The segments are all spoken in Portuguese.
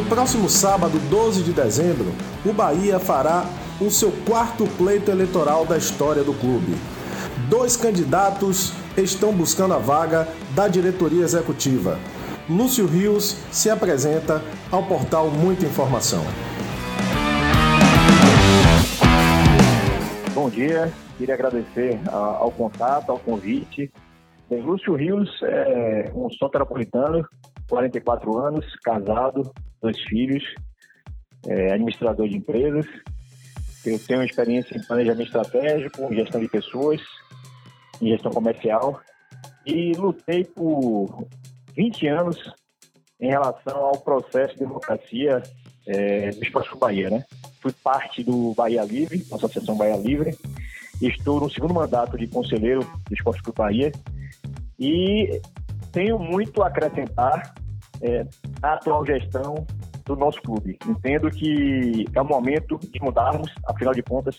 No próximo sábado, 12 de dezembro, o Bahia fará o seu quarto pleito eleitoral da história do clube. Dois candidatos estão buscando a vaga da diretoria executiva. Lúcio Rios se apresenta ao portal Muita Informação. Bom dia, queria agradecer ao contato, ao convite. Bem, Lúcio Rios é um soteropolitano, 44 anos, casado, dois filhos, é administrador de empresas. Eu tenho experiência em planejamento estratégico, gestão de pessoas, em gestão comercial e lutei por 20 anos em relação ao processo de democracia é, do Esporte Bahia, né? Fui parte do Bahia Livre, Associação Bahia Livre, estou no segundo mandato de conselheiro do Esporte Clube Bahia e tenho muito a acrescentar é, à atual gestão do nosso clube. Entendo que é o momento de mudarmos, afinal de contas,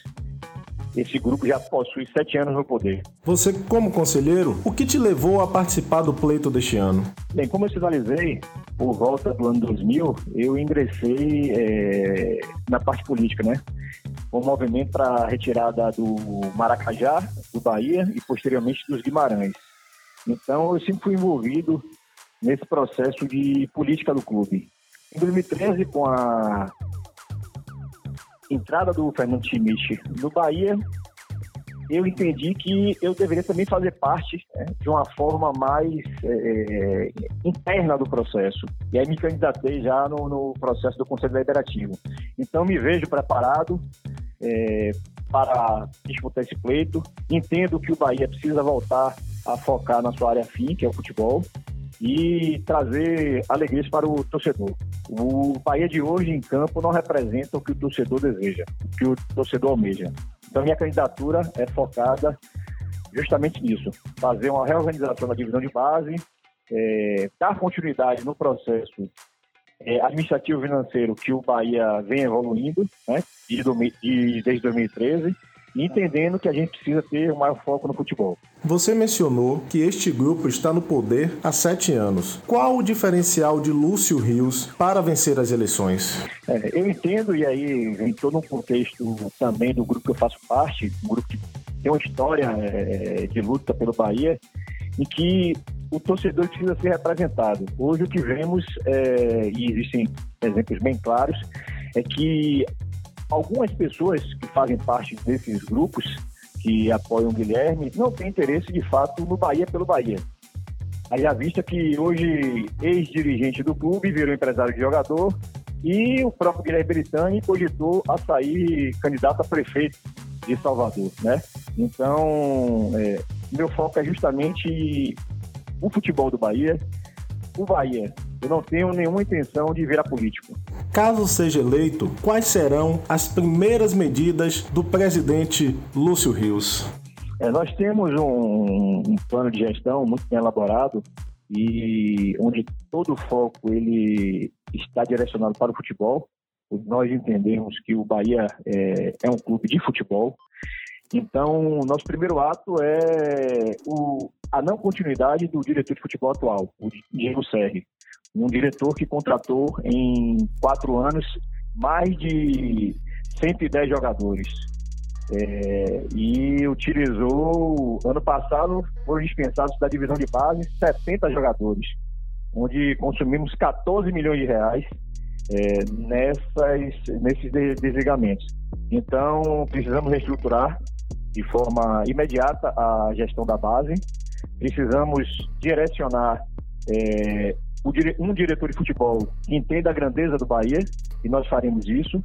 esse grupo já possui sete anos no poder. Você, como conselheiro, o que te levou a participar do pleito deste ano? Bem, como eu sinalizei, por volta do ano 2000, eu ingressei é, na parte política, né? Um movimento para a retirada do Maracajá, do Bahia e posteriormente dos Guimarães. Então, eu sempre fui envolvido nesse processo de política do clube. Em 2013, com a entrada do Fernando Schmidt no Bahia, eu entendi que eu deveria também fazer parte né, de uma forma mais é, interna do processo. E aí me candidatei já no, no, processo do Conselho Deliberativo. Então me vejo preparado é, para disputar esse pleito. Entendo que o Bahia precisa voltar a focar na sua área fim, que é o futebol e trazer alegrias para o torcedor. O Bahia de hoje em campo não representa o que o torcedor deseja, o que o torcedor almeja. Então, minha candidatura é focada justamente nisso: fazer uma reorganização da divisão de base, é, dar continuidade no processo é, administrativo financeiro que o Bahia vem evoluindo né, desde 2013 entendendo que a gente precisa ter um maior foco no futebol. Você mencionou que este grupo está no poder há sete anos. Qual o diferencial de Lúcio Rios para vencer as eleições? É, eu entendo, e aí vem todo um contexto também do grupo que eu faço parte, um grupo que tem uma história é, de luta pelo Bahia, em que o torcedor precisa ser representado. Hoje o que vemos, é, e existem exemplos bem claros, é que algumas pessoas que fazem parte desses grupos que apoiam o Guilherme não têm interesse de fato no Bahia pelo Bahia. Aí à vista que hoje ex-dirigente do clube virou empresário de jogador e o próprio Guilherme Britani cogitou a sair candidato a prefeito de Salvador, né? Então, é, meu foco é justamente o futebol do Bahia, o Bahia. Eu não tenho nenhuma intenção de virar político. Caso seja eleito, quais serão as primeiras medidas do presidente Lúcio Rios? É, nós temos um, um, plano de gestão muito bem elaborado e onde todo o foco ele está direcionado para o futebol. Nós entendemos que o Bahia é, é um clube de futebol. Então, nosso primeiro ato é o, a não continuidade do diretor de futebol atual, o Diego Serri um diretor que contratou em quatro anos mais de 110 jogadores. É, e utilizou, ano passado, foram dispensados da divisão de base 70 jogadores, onde consumimos 14 milhões de reais é, nessas, nesses desligamentos. Então, precisamos reestruturar de forma imediata a gestão da base, precisamos direcionar é, um diretor de futebol que entenda a grandeza do Bahia, e nós faremos isso.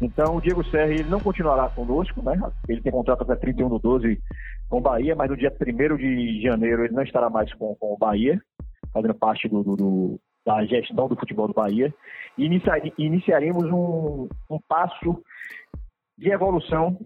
Então, o Diego Serra ele não continuará conosco, né? Ele tem contrato até 31 de 12 com o Bahia, mas no dia 1 de janeiro ele não estará mais com, com o Bahia, fazendo parte do, do, do, da gestão do futebol do Bahia. E iniciar, iniciaremos um, um passo de evolução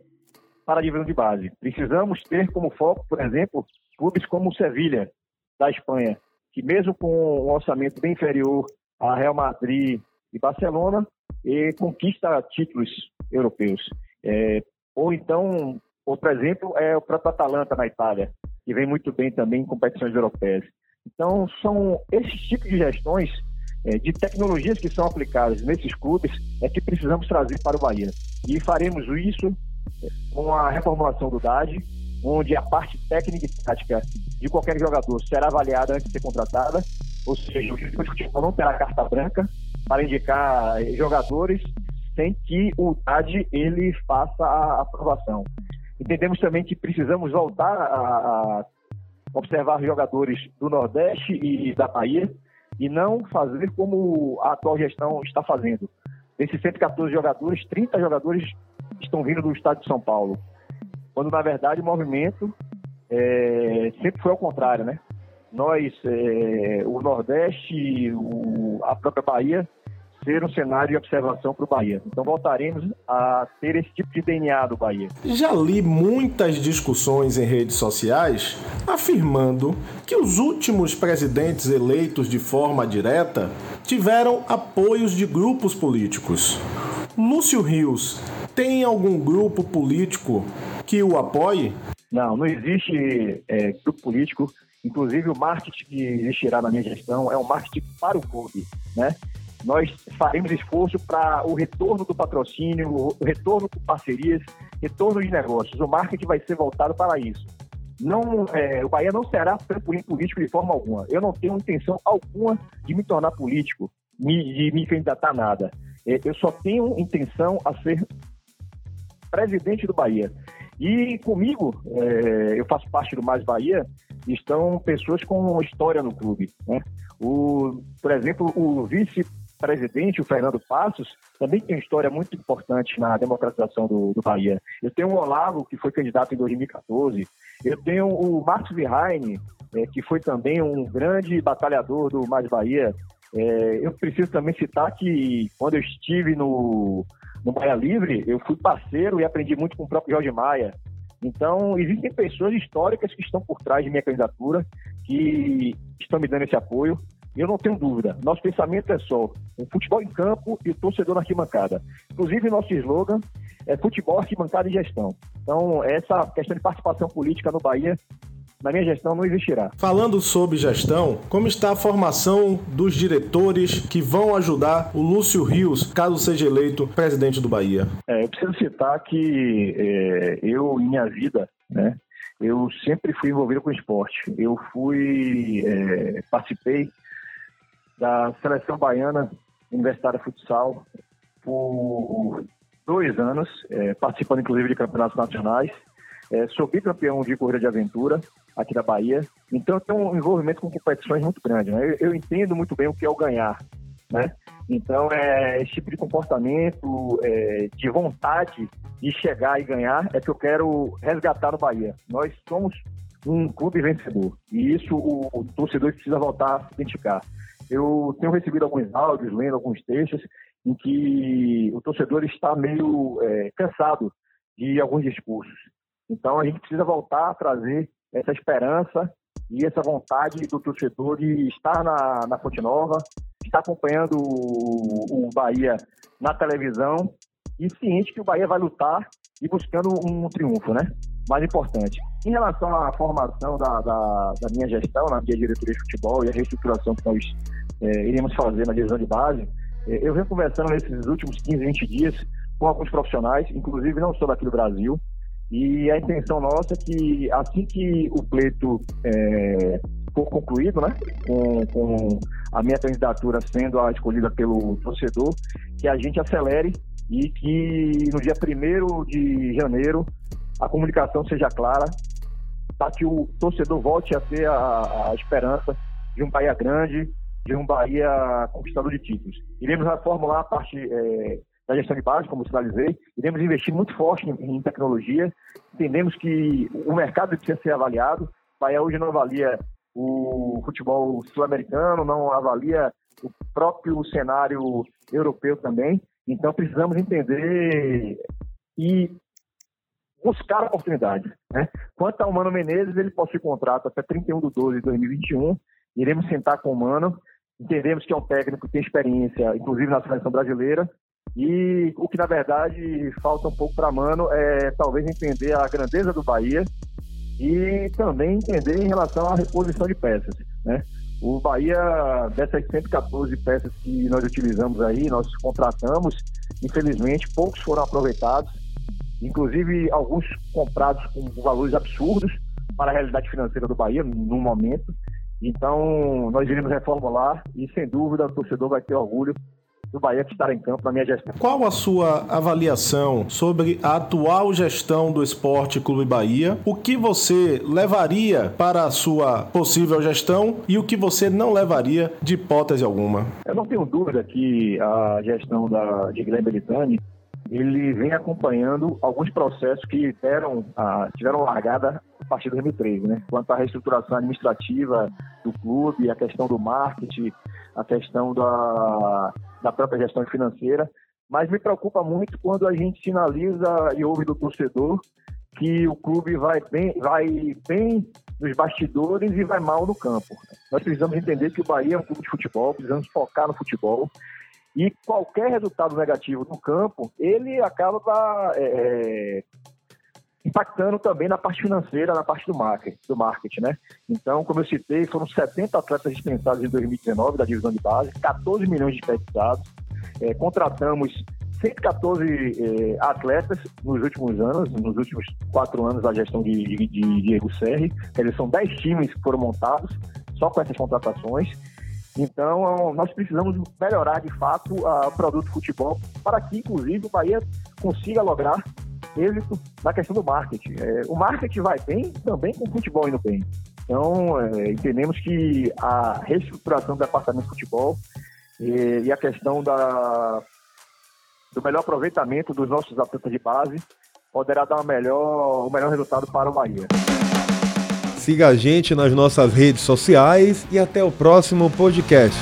para a divisão de base. Precisamos ter como foco, por exemplo, clubes como o Sevilha, da Espanha, que mesmo com um orçamento bem inferior a Real Madrid e Barcelona, e conquista títulos europeus. É, ou então, outro exemplo é o próprio Atalanta na Itália, que vem muito bem também em competições europeias. Então, são esses tipos de gestões é, de tecnologias que são aplicadas nesses clubes é que precisamos trazer para o Bahia. E faremos isso com a reformulação do DAD, onde a parte técnica e tática de qualquer jogador será avaliada antes de ser contratada, ou seja, o de futebol não terá carta branca para indicar jogadores sem que o DAD ele faça a aprovação. Entendemos também que precisamos voltar a, a observar jogadores do Nordeste e da Bahia e não fazer como a atual gestão está fazendo. Desses 114 jogadores, 30 jogadores estão vindo do estado de São Paulo. Quando, na verdade, o movimento é, sempre foi ao contrário, né? Nós, é, o Nordeste, o, a própria Bahia, ser um cenário de observação para o Bahia. Então voltaremos a ter esse tipo de DNA do Bahia. Já li muitas discussões em redes sociais afirmando que os últimos presidentes eleitos de forma direta tiveram apoios de grupos políticos. Lúcio Rios tem algum grupo político que o apoie? Não, não existe é, grupo político. Inclusive, o marketing que existirá na minha gestão é um marketing para o clube, né? Nós faremos esforço para o retorno do patrocínio, o retorno de parcerias, retorno de negócios. O marketing vai ser voltado para isso. Não, é, o Bahia não será trampolim político de forma alguma. Eu não tenho intenção alguma de me tornar político, de me candidatar a nada. É, eu só tenho intenção a ser presidente do Bahia. E comigo, é, eu faço parte do Mais Bahia, estão pessoas com história no clube. Né? O, por exemplo, o vice presidente, o Fernando Passos, também tem uma história muito importante na democratização do, do Bahia. Eu tenho o Olavo, que foi candidato em 2014. Eu tenho o Marcos Virraine, é, que foi também um grande batalhador do Mais Bahia. É, eu preciso também citar que quando eu estive no, no Bahia Livre, eu fui parceiro e aprendi muito com o próprio Jorge Maia. Então, existem pessoas históricas que estão por trás de minha candidatura, que estão me dando esse apoio. Eu não tenho dúvida. Nosso pensamento é só o futebol em campo e o torcedor na arquibancada. Inclusive, nosso slogan é futebol, arquibancada e gestão. Então, essa questão de participação política no Bahia na minha gestão não existirá. Falando sobre gestão, como está a formação dos diretores que vão ajudar o Lúcio Rios, caso seja eleito presidente do Bahia? É, eu preciso citar que é, eu, em minha vida, né, eu sempre fui envolvido com esporte. Eu fui, é, participei da seleção baiana universitária futsal por dois anos, é, participando inclusive de campeonatos nacionais. É, sou bicampeão de corrida de aventura aqui da Bahia, então tenho um envolvimento com competições muito grande. Né? Eu, eu, entendo muito bem o que é o ganhar, né? Então, é, esse tipo de comportamento, é, de vontade de chegar e ganhar, é que eu quero resgatar no Bahia. Nós somos um clube vencedor e isso o, o torcedor precisa voltar a se identificar. Eu tenho recebido alguns áudios, lendo alguns textos, em que o torcedor está meio é, cansado de alguns discursos. Então a gente precisa voltar a trazer essa esperança e essa vontade do torcedor de estar na, na Fonte Nova, estar acompanhando o, o Bahia na televisão e ciente que o Bahia vai lutar e buscando um triunfo, né? Mais importante. Em relação à formação da, da, da minha gestão, na minha diretoria de futebol e a reestruturação que nós é, iremos fazer na divisão de base, é, eu venho conversando nesses últimos 15, 20 dias com alguns profissionais, inclusive não só daqui do Brasil, e a intenção nossa é que assim que o pleito é, for concluído, né, com, com a minha candidatura sendo a escolhida pelo torcedor, que a gente acelere e que no dia 1 de janeiro a comunicação seja clara para que o torcedor volte a ter a, a esperança de um Bahia grande, de um Bahia conquistador de títulos. Iremos reformular a parte é, da gestão de base, como sinalizei, iremos investir muito forte em, em, tecnologia, entendemos que o mercado precisa ser avaliado, o Bahia hoje não avalia o futebol sul-americano, não avalia o próprio cenário europeu também, então precisamos entender e buscar oportunidades. Né? Quanto ao Mano Menezes, ele possui contrato até 31 de 12 de 2021, iremos sentar com o Mano, entendemos que é um técnico que tem experiência, inclusive na seleção brasileira, e o que na verdade falta um pouco para Mano é talvez entender a grandeza do Bahia e também entender em relação à reposição de peças. Né? O Bahia, dessas 114 peças que nós utilizamos aí, nós contratamos, infelizmente, poucos foram aproveitados, inclusive alguns comprados com valores absurdos para a realidade financeira do Bahia no momento. Então, nós iremos reformular e, sem dúvida, o torcedor vai ter orgulho do Bahia que estará em campo na minha gestão. Qual a sua avaliação sobre a atual gestão do Esporte Clube Bahia? O que você levaria para a sua possível gestão e o que você não levaria de hipótese alguma? Eu não tenho dúvida que a gestão da, de Guilherme Belitani ele vem acompanhando alguns processos que deram, ah, tiveram largada a partir de 2013, né? Quanto à reestruturação administrativa do clube, a questão do marketing, a questão da, da própria gestão financeira. Mas me preocupa muito quando a gente sinaliza e ouve do torcedor que o clube vai bem, vai bem nos bastidores e vai mal no campo. Nós precisamos entender que o Bahia é um clube de futebol, precisamos focar no futebol e qualquer resultado negativo no campo, ele acaba é, impactando também na parte financeira, na parte do marketing, do marketing, né? Então, como eu citei, foram 70 atletas dispensados em 2019 da divisão de base, 14 milhões de desperdiçados, é, contratamos 114 é, atletas nos últimos anos, nos últimos quatro anos da gestão de, de, de Diego Serri, eles são 10 times que foram montados só com essas contratações, então, nós precisamos melhorar de fato o produto futebol para que, inclusive, o Bahia consiga lograr êxito na questão do marketing. É, o marketing vai bem também com o futebol indo bem. Então, é, entendemos que a reestruturação do departamento de futebol e, e a questão da, do melhor aproveitamento dos nossos atletas de base poderá dar melhor, o melhor resultado para o Bahia. Siga a gente nas nossas redes sociais e até o próximo podcast.